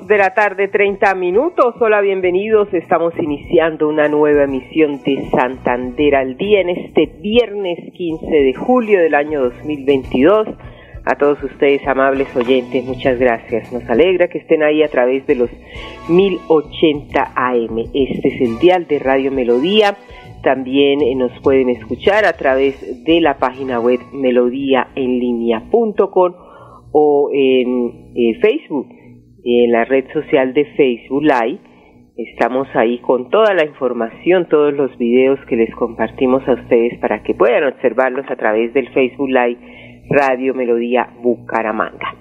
De la tarde, 30 minutos. Hola, bienvenidos. Estamos iniciando una nueva emisión de Santander al día en este viernes 15 de julio del año 2022. A todos ustedes, amables oyentes, muchas gracias. Nos alegra que estén ahí a través de los 1080 AM. Este es el dial de Radio Melodía. También eh, nos pueden escuchar a través de la página web melodíaenlínea.com o en eh, Facebook en la red social de Facebook Live. Estamos ahí con toda la información, todos los videos que les compartimos a ustedes para que puedan observarlos a través del Facebook Live Radio Melodía Bucaramanga.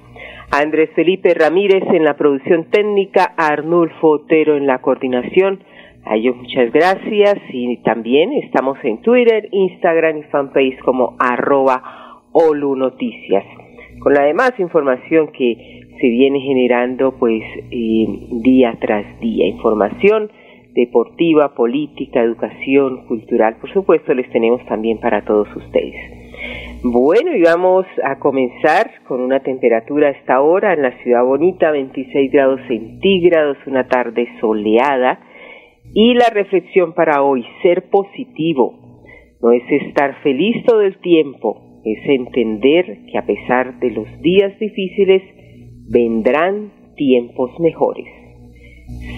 Andrés Felipe Ramírez en la producción técnica, Arnulfo Otero en la coordinación. A ellos muchas gracias y también estamos en Twitter, Instagram y fanpage como arroba. Con la demás información que se viene generando pues eh, día tras día. Información deportiva, política, educación, cultural, por supuesto les tenemos también para todos ustedes. Bueno, y vamos a comenzar con una temperatura a esta hora en la ciudad bonita, 26 grados centígrados, una tarde soleada. Y la reflexión para hoy, ser positivo, no es estar feliz todo el tiempo, es entender que a pesar de los días difíciles, vendrán tiempos mejores.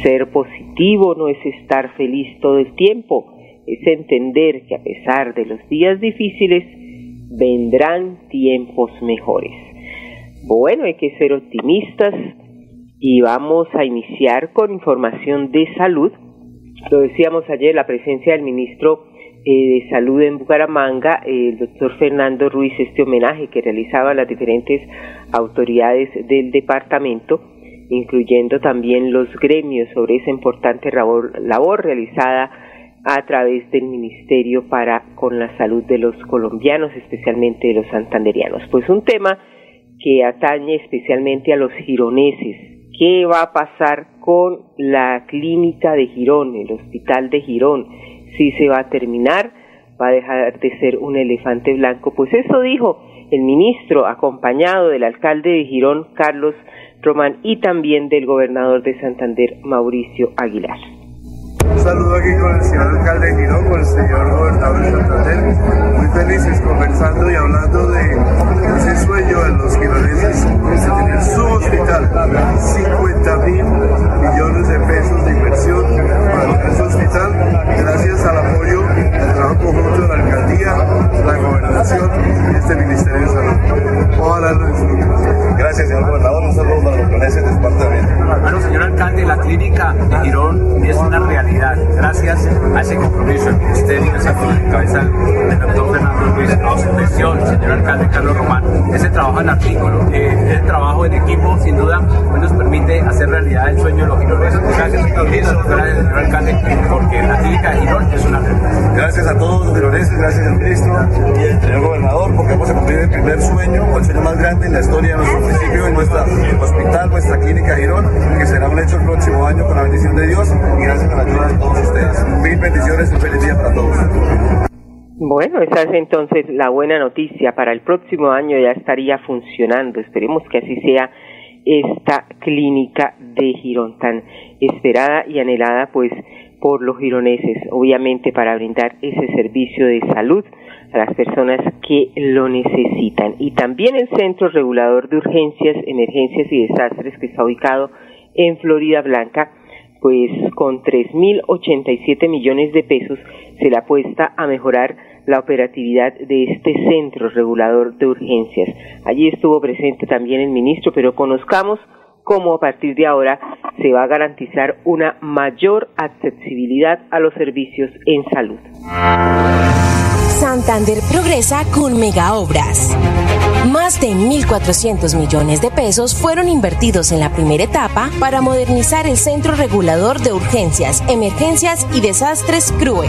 Ser positivo no es estar feliz todo el tiempo, es entender que a pesar de los días difíciles, vendrán tiempos mejores. Bueno, hay que ser optimistas y vamos a iniciar con información de salud. Lo decíamos ayer, la presencia del ministro de Salud en Bucaramanga, el doctor Fernando Ruiz, este homenaje que realizaban las diferentes autoridades del departamento, incluyendo también los gremios sobre esa importante labor, labor realizada a través del Ministerio para con la salud de los colombianos, especialmente de los santanderianos. Pues un tema que atañe especialmente a los gironeses. ¿Qué va a pasar con la clínica de Girón, el hospital de Girón? Si se va a terminar, va a dejar de ser un elefante blanco. Pues eso dijo el ministro, acompañado del alcalde de Girón, Carlos Román, y también del gobernador de Santander, Mauricio Aguilar. Un saludo aquí con el señor alcalde de Girón, con el señor gobernador de Santander. Muy felices conversando y hablando de cabeza del doctor Fernando Luis, a su gestión, señor alcalde Carlos Román, ese trabajo en artículo, eh, el trabajo en equipo, sin duda, pues nos permite hacer realidad el sueño de los gironeses. Gracias, gracias, señor alcalde, porque la clínica de Girón es una realidad. Gracias a todos los gironeses, gracias al ministro y al señor gobernador, porque hemos cumplido el primer sueño, o el sueño más grande en la historia de nuestro municipio, en nuestro hospital, nuestra clínica Girón, que será un hecho el próximo año con la bendición de Dios y gracias a la ayuda a todos ustedes. Mil bendiciones y un feliz día para todos. Bueno, esa es entonces la buena noticia. Para el próximo año ya estaría funcionando. Esperemos que así sea esta clínica de Girón tan esperada y anhelada pues por los gironeses, obviamente para brindar ese servicio de salud a las personas que lo necesitan. Y también el Centro Regulador de Urgencias, Emergencias y Desastres que está ubicado en Florida Blanca pues con 3.087 millones de pesos se le apuesta a mejorar la operatividad de este centro regulador de urgencias. Allí estuvo presente también el ministro, pero conozcamos cómo a partir de ahora se va a garantizar una mayor accesibilidad a los servicios en salud. Santander progresa con mega obras. Más de 1.400 millones de pesos fueron invertidos en la primera etapa para modernizar el Centro Regulador de Urgencias, Emergencias y Desastres CRUE.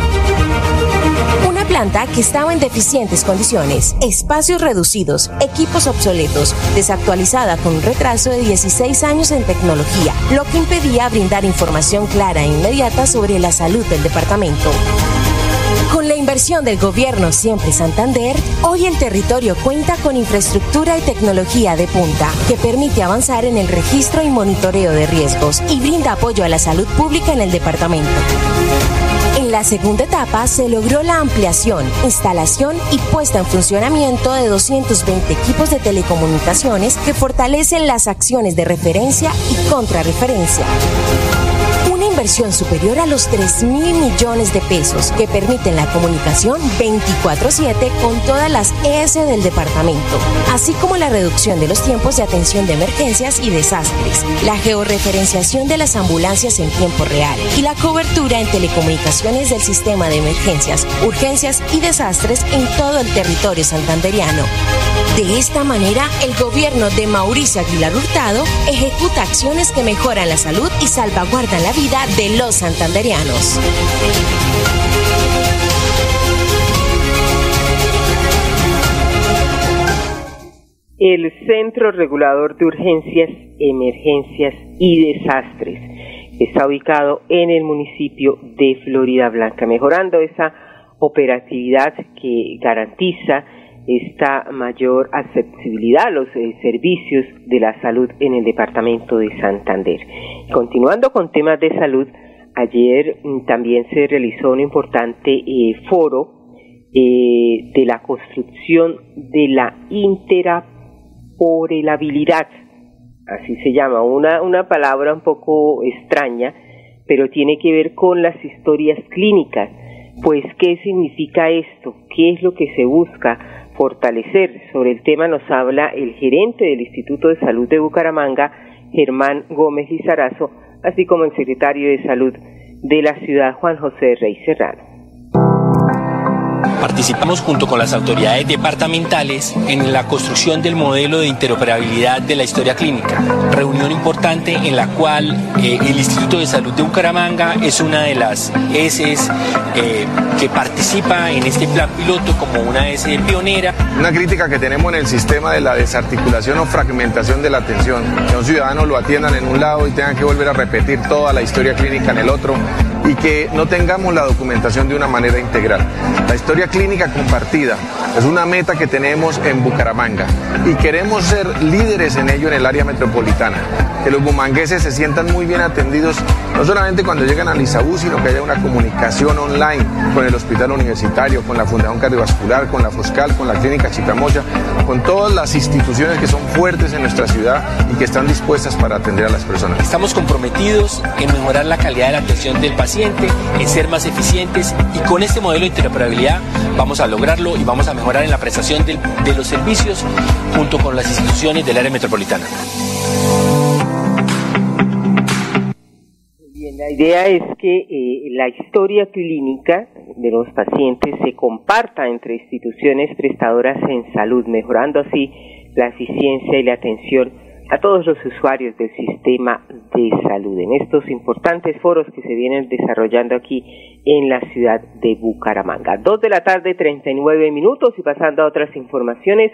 Una planta que estaba en deficientes condiciones, espacios reducidos, equipos obsoletos, desactualizada con un retraso de 16 años en tecnología, lo que impedía brindar información clara e inmediata sobre la salud del departamento. Con la inversión del gobierno Siempre Santander, hoy el territorio cuenta con infraestructura y tecnología de punta que permite avanzar en el registro y monitoreo de riesgos y brinda apoyo a la salud pública en el departamento. En la segunda etapa se logró la ampliación, instalación y puesta en funcionamiento de 220 equipos de telecomunicaciones que fortalecen las acciones de referencia y contrarreferencia inversión superior a los 3 mil millones de pesos que permiten la comunicación 24/7 con todas las ES del departamento, así como la reducción de los tiempos de atención de emergencias y desastres, la georreferenciación de las ambulancias en tiempo real y la cobertura en telecomunicaciones del sistema de emergencias, urgencias y desastres en todo el territorio santanderiano. De esta manera, el gobierno de Mauricio Aguilar Hurtado ejecuta acciones que mejoran la salud y salvaguardan la vida de los santanderianos. El Centro Regulador de Urgencias, Emergencias y Desastres está ubicado en el municipio de Florida Blanca, mejorando esa operatividad que garantiza esta mayor accesibilidad a los eh, servicios de la salud en el departamento de Santander. Continuando con temas de salud, ayer mm, también se realizó un importante eh, foro eh, de la construcción de la interoperabilidad, así se llama, una, una palabra un poco extraña, pero tiene que ver con las historias clínicas. Pues, ¿qué significa esto? ¿Qué es lo que se busca? Fortalecer. Sobre el tema nos habla el gerente del Instituto de Salud de Bucaramanga, Germán Gómez Lizarazo, así como el secretario de Salud de la ciudad, Juan José Rey Serrano. Participamos junto con las autoridades departamentales en la construcción del modelo de interoperabilidad de la historia clínica, reunión importante en la cual eh, el Instituto de Salud de Bucaramanga es una de las ESES eh, que participa en este plan piloto como una ESE pionera. Una crítica que tenemos en el sistema de la desarticulación o fragmentación de la atención, que un ciudadano lo atiendan en un lado y tengan que volver a repetir toda la historia clínica en el otro y que no tengamos la documentación de una manera integral. La historia clínica compartida es una meta que tenemos en Bucaramanga y queremos ser líderes en ello en el área metropolitana. Que los bumangueses se sientan muy bien atendidos, no solamente cuando llegan a Lisabú, sino que haya una comunicación online con el Hospital Universitario, con la Fundación Cardiovascular, con la Foscal, con la Clínica Chicamocha, con todas las instituciones que son fuertes en nuestra ciudad y que están dispuestas para atender a las personas. Estamos comprometidos en mejorar la calidad de la atención del paciente, en ser más eficientes y con este modelo de interoperabilidad vamos a lograrlo y vamos a mejorar en la prestación de, los servicios junto con las instituciones del área metropolitana. Bien, la idea es que eh, la historia clínica de los pacientes se comparta entre instituciones prestadoras en salud, mejorando así la eficiencia y la atención a todos los usuarios del sistema de salud en estos importantes foros que se vienen desarrollando aquí en la ciudad de Bucaramanga. Dos de la tarde, 39 minutos y pasando a otras informaciones,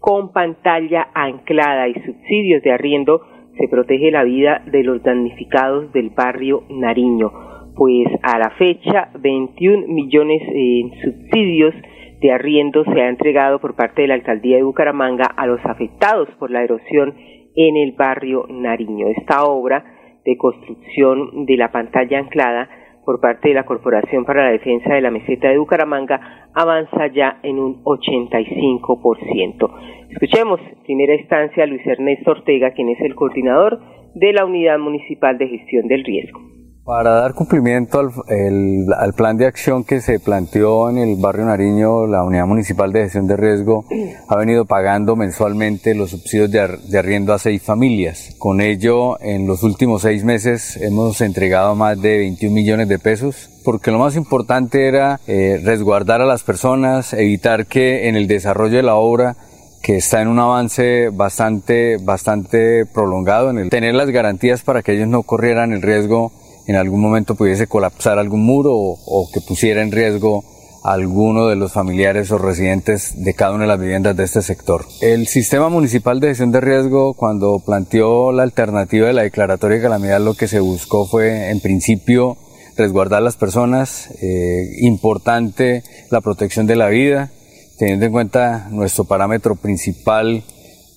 con pantalla anclada y subsidios de arriendo se protege la vida de los damnificados del barrio Nariño. Pues a la fecha, 21 millones en subsidios de arriendo se ha entregado por parte de la alcaldía de Bucaramanga a los afectados por la erosión en el barrio Nariño. Esta obra de construcción de la pantalla anclada por parte de la Corporación para la Defensa de la Meseta de Bucaramanga avanza ya en un 85%. Escuchemos en primera instancia a Luis Ernesto Ortega, quien es el coordinador de la Unidad Municipal de Gestión del Riesgo. Para dar cumplimiento al, plan de acción que se planteó en el barrio Nariño, la Unidad Municipal de Gestión de Riesgo ha venido pagando mensualmente los subsidios de, arriendo a seis familias. Con ello, en los últimos seis meses hemos entregado más de 21 millones de pesos porque lo más importante era eh, resguardar a las personas, evitar que en el desarrollo de la obra que está en un avance bastante, bastante prolongado, en el tener las garantías para que ellos no corrieran el riesgo en algún momento pudiese colapsar algún muro o, que pusiera en riesgo a alguno de los familiares o residentes de cada una de las viviendas de este sector. El sistema municipal de gestión de riesgo, cuando planteó la alternativa de la declaratoria de calamidad, lo que se buscó fue, en principio, resguardar las personas, eh, importante la protección de la vida, teniendo en cuenta nuestro parámetro principal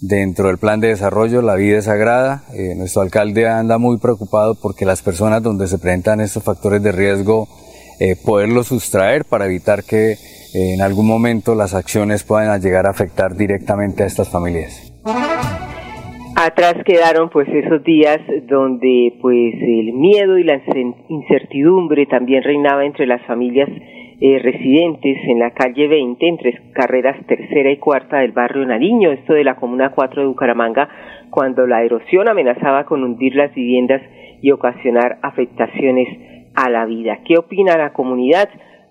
Dentro del plan de desarrollo, la vida es sagrada. Eh, nuestro alcalde anda muy preocupado porque las personas donde se presentan estos factores de riesgo, eh, poderlos sustraer para evitar que eh, en algún momento las acciones puedan llegar a afectar directamente a estas familias. Atrás quedaron pues esos días donde pues el miedo y la incertidumbre también reinaba entre las familias eh, residentes en la calle 20, entre carreras tercera y cuarta del barrio Nariño, esto de la Comuna 4 de Bucaramanga, cuando la erosión amenazaba con hundir las viviendas y ocasionar afectaciones a la vida. ¿Qué opina la comunidad?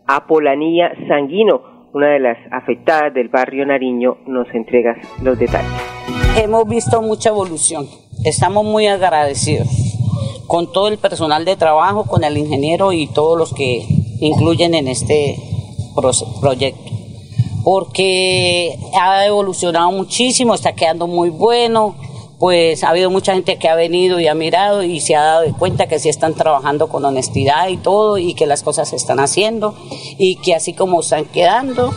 Apolanía Sanguino, una de las afectadas del barrio Nariño, nos entrega los detalles. Hemos visto mucha evolución, estamos muy agradecidos con todo el personal de trabajo, con el ingeniero y todos los que incluyen en este proyecto. Porque ha evolucionado muchísimo, está quedando muy bueno, pues ha habido mucha gente que ha venido y ha mirado y se ha dado cuenta que sí están trabajando con honestidad y todo y que las cosas se están haciendo y que así como están quedando,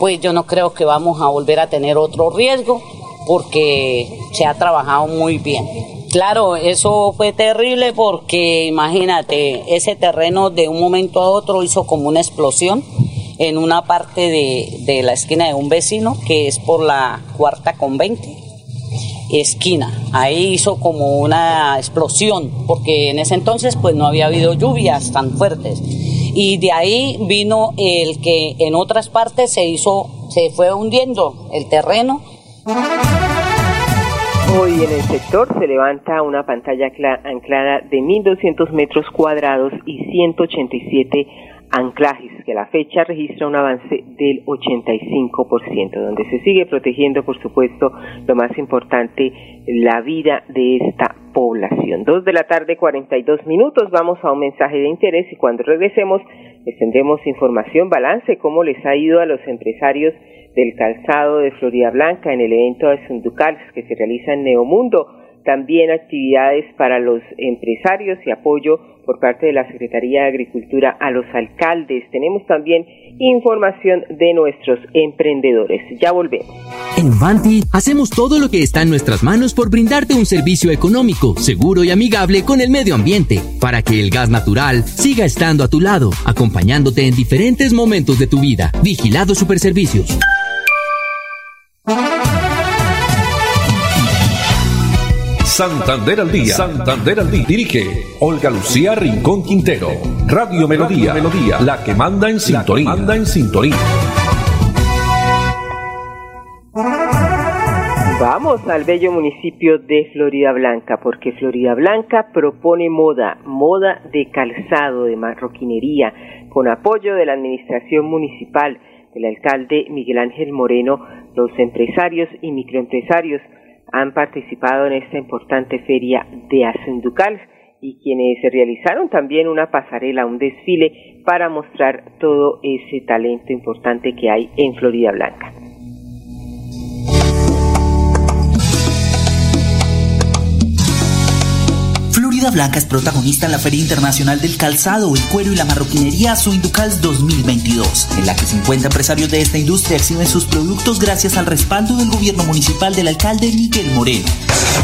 pues yo no creo que vamos a volver a tener otro riesgo porque se ha trabajado muy bien. Claro, eso fue terrible porque imagínate, ese terreno de un momento a otro hizo como una explosión en una parte de, la esquina de un vecino que es por la cuarta con 20 esquina. Ahí hizo como una explosión, porque en ese entonces pues no había habido lluvias tan fuertes. Y de ahí vino el que en otras partes se hizo, se fue hundiendo el terreno. Hoy en el sector se levanta una pantalla anclada de 1.200 metros cuadrados y 187 anclajes, que a la fecha registra un avance del 85%, donde se sigue protegiendo, por supuesto, lo más importante, la vida de esta población. Dos de la tarde, 42 minutos, vamos a un mensaje de interés y cuando regresemos les tendremos información, balance, cómo les ha ido a los empresarios del calzado de Florida Blanca en el evento de Sunducals que se realiza en Neomundo. También actividades para los empresarios y apoyo por parte de la Secretaría de Agricultura a los alcaldes. Tenemos también información de nuestros emprendedores. Ya volvemos. En Vanti hacemos todo lo que está en nuestras manos por brindarte un servicio económico, seguro y amigable con el medio ambiente, para que el gas natural siga estando a tu lado, acompañándote en diferentes momentos de tu vida. Vigilado Superservicios. Santander al día. Santander al día. Dirige Olga Lucía Rincón Quintero. Radio Melodía. Melodía. La que manda en sintonía. Manda en sintonía. Vamos al bello municipio de Florida Blanca, porque Florida Blanca propone moda, moda de calzado, de marroquinería, con apoyo de la administración municipal, del alcalde Miguel Ángel Moreno, los empresarios y microempresarios han participado en esta importante feria de Asunducal y quienes realizaron también una pasarela, un desfile para mostrar todo ese talento importante que hay en Florida Blanca. Blanca es protagonista en la Feria Internacional del Calzado, el Cuero y la Marroquinería Suinducals 2022, en la que 50 empresarios de esta industria exhiben sus productos gracias al respaldo del gobierno municipal del alcalde Miguel Moreno.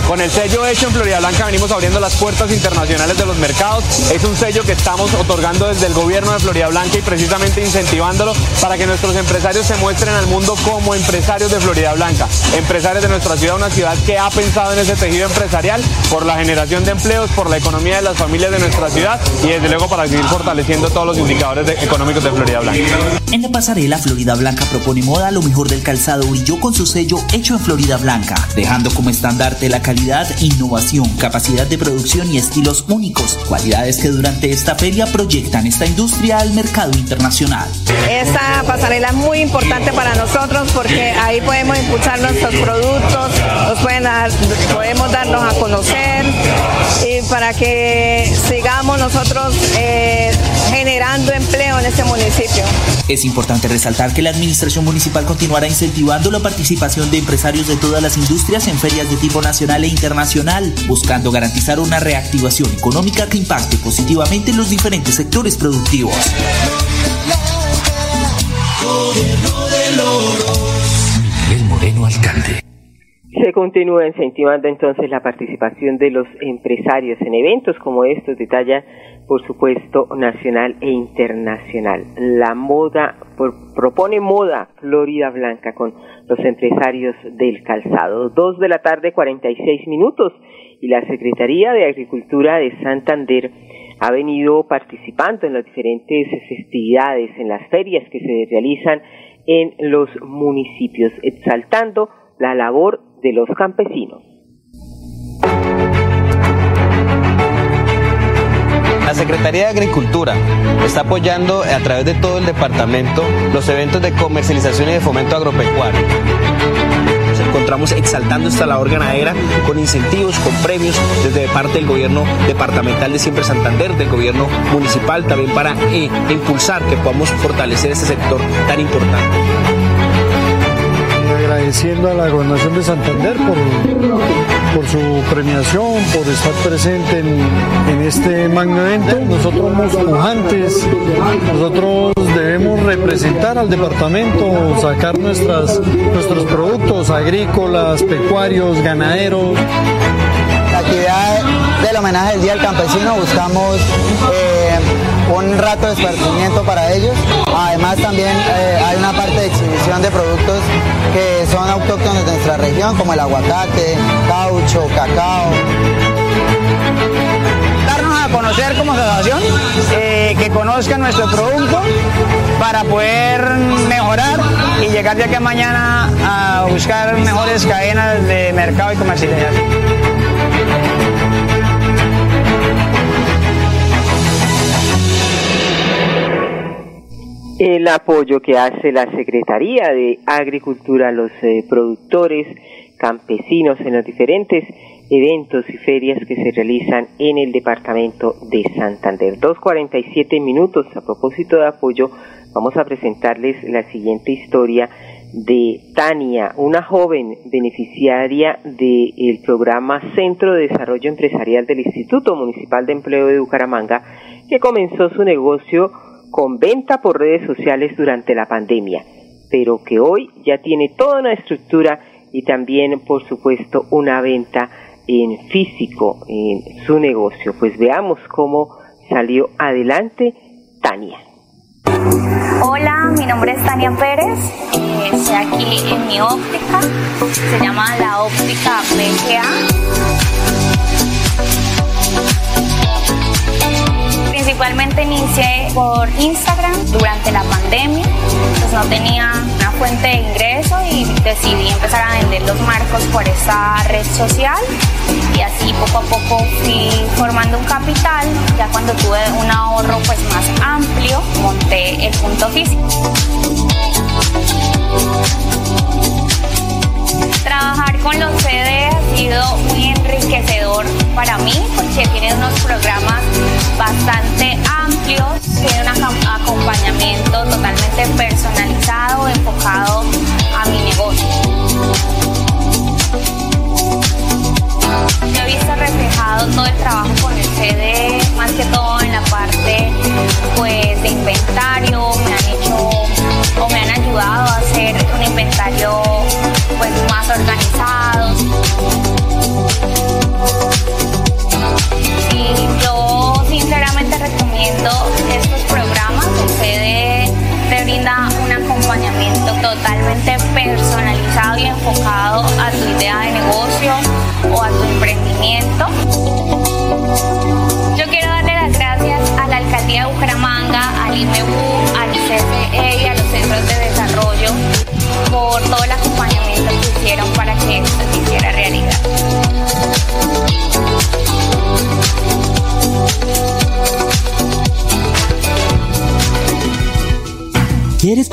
Con el sello hecho en Florida Blanca venimos abriendo las puertas internacionales de los mercados. Es un sello que estamos otorgando desde el gobierno de Florida Blanca y precisamente incentivándolo para que nuestros empresarios se muestren al mundo como empresarios de Florida Blanca, empresarios de nuestra ciudad, una ciudad que ha pensado en ese tejido empresarial por la generación de empleos, por la economía de las familias de nuestra ciudad y desde luego para seguir fortaleciendo todos los indicadores económicos de Florida Blanca. En la pasarela Florida Blanca propone moda, lo mejor del calzado brilló con su sello hecho en Florida Blanca, dejando como estandarte la calidad, innovación, capacidad de producción y estilos únicos, cualidades que durante esta feria proyectan esta industria al mercado internacional. Esta pasarela es muy importante para nosotros porque ahí podemos impulsar nuestros productos, nos pueden dar, podemos darnos a conocer y para que sigamos nosotros eh, generando empleo en este municipio. Es importante resaltar que la administración municipal continuará incentivando la participación de empresarios de todas las industrias en ferias de tipo nacional e internacional, buscando garantizar una reactivación económica que impacte positivamente en los diferentes sectores productivos. Continúa incentivando entonces la participación de los empresarios en eventos como estos de talla, por supuesto, nacional e internacional. La moda propone moda Florida Blanca con los empresarios del calzado. Dos de la tarde, 46 minutos, y la Secretaría de Agricultura de Santander ha venido participando en las diferentes festividades, en las ferias que se realizan en los municipios, exaltando la labor de los campesinos. La Secretaría de Agricultura está apoyando a través de todo el departamento los eventos de comercialización y de fomento agropecuario. Nos encontramos exaltando esta labor ganadera con incentivos, con premios desde parte del gobierno departamental de Siempre Santander, del gobierno municipal, también para eh, impulsar que podamos fortalecer este sector tan importante agradeciendo a la gobernación de Santander por, su premiación, por estar presente en, este magno evento. Nosotros somos pujantes, nosotros debemos representar al departamento, sacar nuestras, nuestros productos agrícolas, pecuarios, ganaderos. La actividad del homenaje del Día del Campesino buscamos eh, un rato de esparcimiento para ellos. Además también eh, hay una parte de exhibición de productos que son autóctonos de nuestra región, como el aguacate, caucho, cacao. Darnos a conocer como asociación, eh, que conozcan nuestro producto para poder mejorar y llegar de aquí a mañana a buscar mejores cadenas de mercado y comercialización. El apoyo que hace la Secretaría de Agricultura a los eh, productores campesinos en los diferentes eventos y ferias que se realizan en el departamento de Santander. 2.47 minutos a propósito de apoyo, vamos a presentarles la siguiente historia de Tania, una joven beneficiaria del programa Centro de Desarrollo Empresarial del Instituto Municipal de Empleo de Bucaramanga, que comenzó su negocio con venta por redes sociales durante la pandemia, pero que hoy ya tiene toda una estructura y también, por supuesto, una venta en físico en su negocio. Pues veamos cómo salió adelante Tania. Hola, mi nombre es Tania Pérez, estoy aquí en mi óptica, se llama la óptica BGA Principalmente inicié por Instagram durante la pandemia, pues no tenía una fuente de ingreso y decidí empezar a vender los marcos por esta red social. Y así poco a poco fui formando un capital, ya cuando tuve un ahorro pues más amplio monté el punto físico. Trabajar con los CD ha sido muy enriquecedor para mí porque tiene unos programas bastante amplios, tiene un acompañamiento totalmente personalizado, enfocado a mi negocio. Yo he visto reflejado todo el trabajo con el CD, más que todo en la parte pues de inventario, me han hecho o me han ayudado a hacer un inventario pues más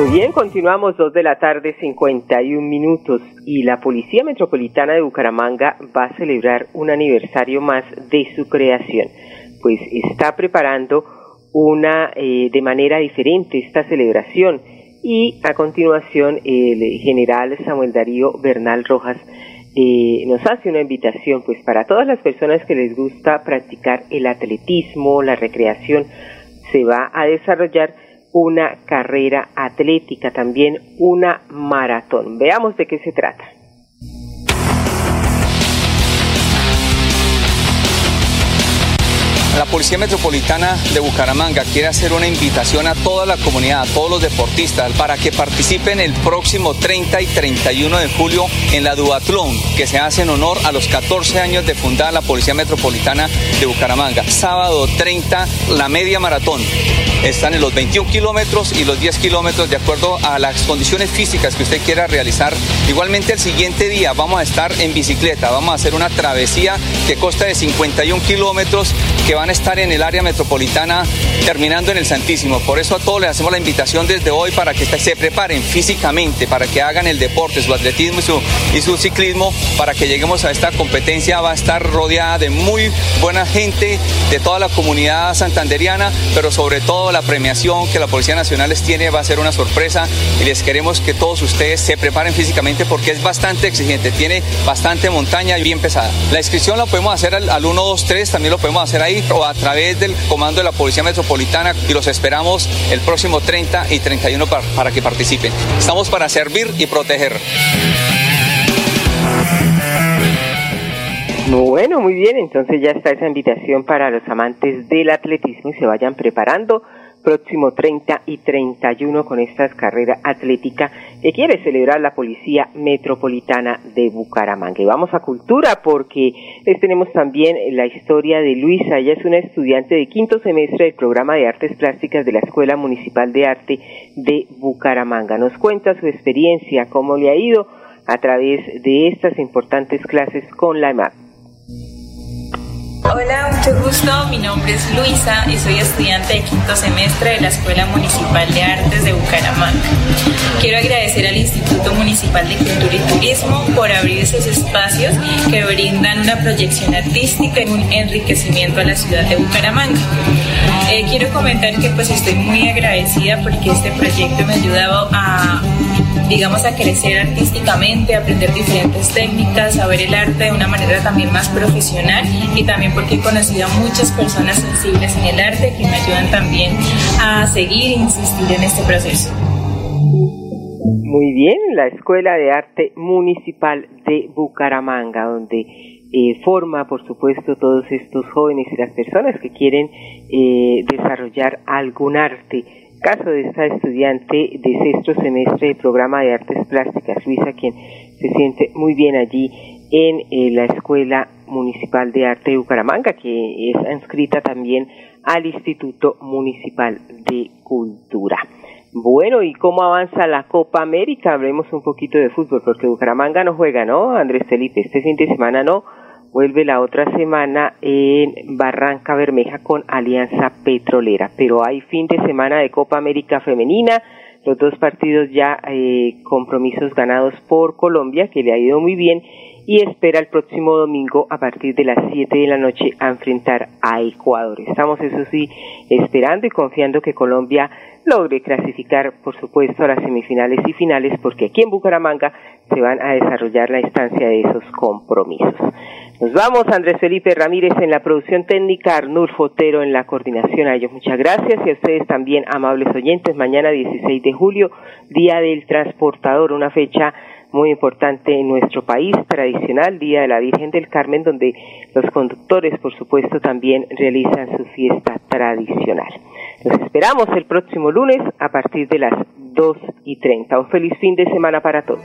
Muy bien, continuamos dos de la tarde, 51 minutos, y la Policía Metropolitana de Bucaramanga va a celebrar un aniversario más de su creación, pues está preparando una eh, de manera diferente esta celebración y a continuación el general Samuel Darío Bernal Rojas eh, nos hace una invitación pues para todas las personas que les gusta practicar el atletismo, la recreación, se va a desarrollar una carrera atlética, también una maratón. Veamos de qué se trata. La Policía Metropolitana de Bucaramanga quiere hacer una invitación a toda la comunidad, a todos los deportistas, para que participen el próximo 30 y 31 de julio en la Duatlón, que se hace en honor a los 14 años de fundar la Policía Metropolitana de Bucaramanga. Sábado 30, la media maratón. Están en los 21 kilómetros y los 10 kilómetros de acuerdo a las condiciones físicas que usted quiera realizar. Igualmente el siguiente día vamos a estar en bicicleta, vamos a hacer una travesía que consta de 51 kilómetros que van a estar en el área metropolitana terminando en el Santísimo. Por eso a todos les hacemos la invitación desde hoy para que se preparen físicamente, para que hagan el deporte, su atletismo y su, ciclismo, para que lleguemos a esta competencia. Va a estar rodeada de muy buena gente de toda la comunidad santanderiana, pero sobre todo la premiación que la Policía Nacional les tiene va a ser una sorpresa y les queremos que todos ustedes se preparen físicamente porque es bastante exigente, tiene bastante montaña y bien pesada. La inscripción la podemos hacer al, al 123, también lo podemos hacer ahí o a través del comando de la Policía Metropolitana y los esperamos el próximo 30 y 31 para, para que participen. Estamos para servir y proteger. Bueno, muy bien, entonces ya está esa invitación para los amantes del atletismo y se vayan preparando próximo 30 y 31 con esta carrera atlética que quiere celebrar la Policía Metropolitana de Bucaramanga. Y vamos a cultura porque les tenemos también la historia de Luisa. Ella es una estudiante de quinto semestre del programa de artes plásticas de la Escuela Municipal de Arte de Bucaramanga. Nos cuenta su experiencia, cómo le ha ido a través de estas importantes clases con la EMAP. Hola, mucho gusto. Mi nombre es Luisa y soy estudiante de quinto semestre de la Escuela Municipal de Artes de Bucaramanga. Quiero agradecer al Instituto Municipal de Cultura y Turismo por abrir esos espacios que brindan una proyección artística y un enriquecimiento a la ciudad de Bucaramanga. Eh, quiero comentar que pues estoy muy agradecida porque este proyecto me ha ayudado a digamos, a crecer artísticamente, a aprender diferentes técnicas, a ver el arte de una manera también más profesional y también porque he conocido a muchas personas sensibles en el arte que me ayudan también a seguir e insistir en este proceso. Muy bien, la Escuela de Arte Municipal de Bucaramanga, donde eh, forma, por supuesto, todos estos jóvenes y las personas que quieren eh, desarrollar algún arte caso de esta estudiante de sexto semestre del programa de artes plásticas, Luisa, quien se siente muy bien allí en eh, la Escuela Municipal de Arte de Bucaramanga, que es inscrita también al Instituto Municipal de Cultura. Bueno, ¿y cómo avanza la Copa América? Hablemos un poquito de fútbol, porque Bucaramanga no juega, ¿no? Andrés Felipe, este fin de semana no vuelve la otra semana en Barranca Bermeja con Alianza Petrolera. Pero hay fin de semana de Copa América Femenina, los dos partidos ya eh, compromisos ganados por Colombia, que le ha ido muy bien, y espera el próximo domingo a partir de las 7 de la noche a enfrentar a Ecuador. Estamos, eso sí, esperando y confiando que Colombia logre clasificar, por supuesto, a las semifinales y finales, porque aquí en Bucaramanga se van a desarrollar la instancia de esos compromisos. Nos vamos, Andrés Felipe Ramírez en la producción técnica, Arnulfo Fotero en la coordinación. A ellos muchas gracias y a ustedes también, amables oyentes. Mañana 16 de julio, Día del Transportador, una fecha muy importante en nuestro país, tradicional, Día de la Virgen del Carmen, donde los conductores, por supuesto, también realizan su fiesta tradicional. Los esperamos el próximo lunes a partir de las 2 y 30. Un feliz fin de semana para todos.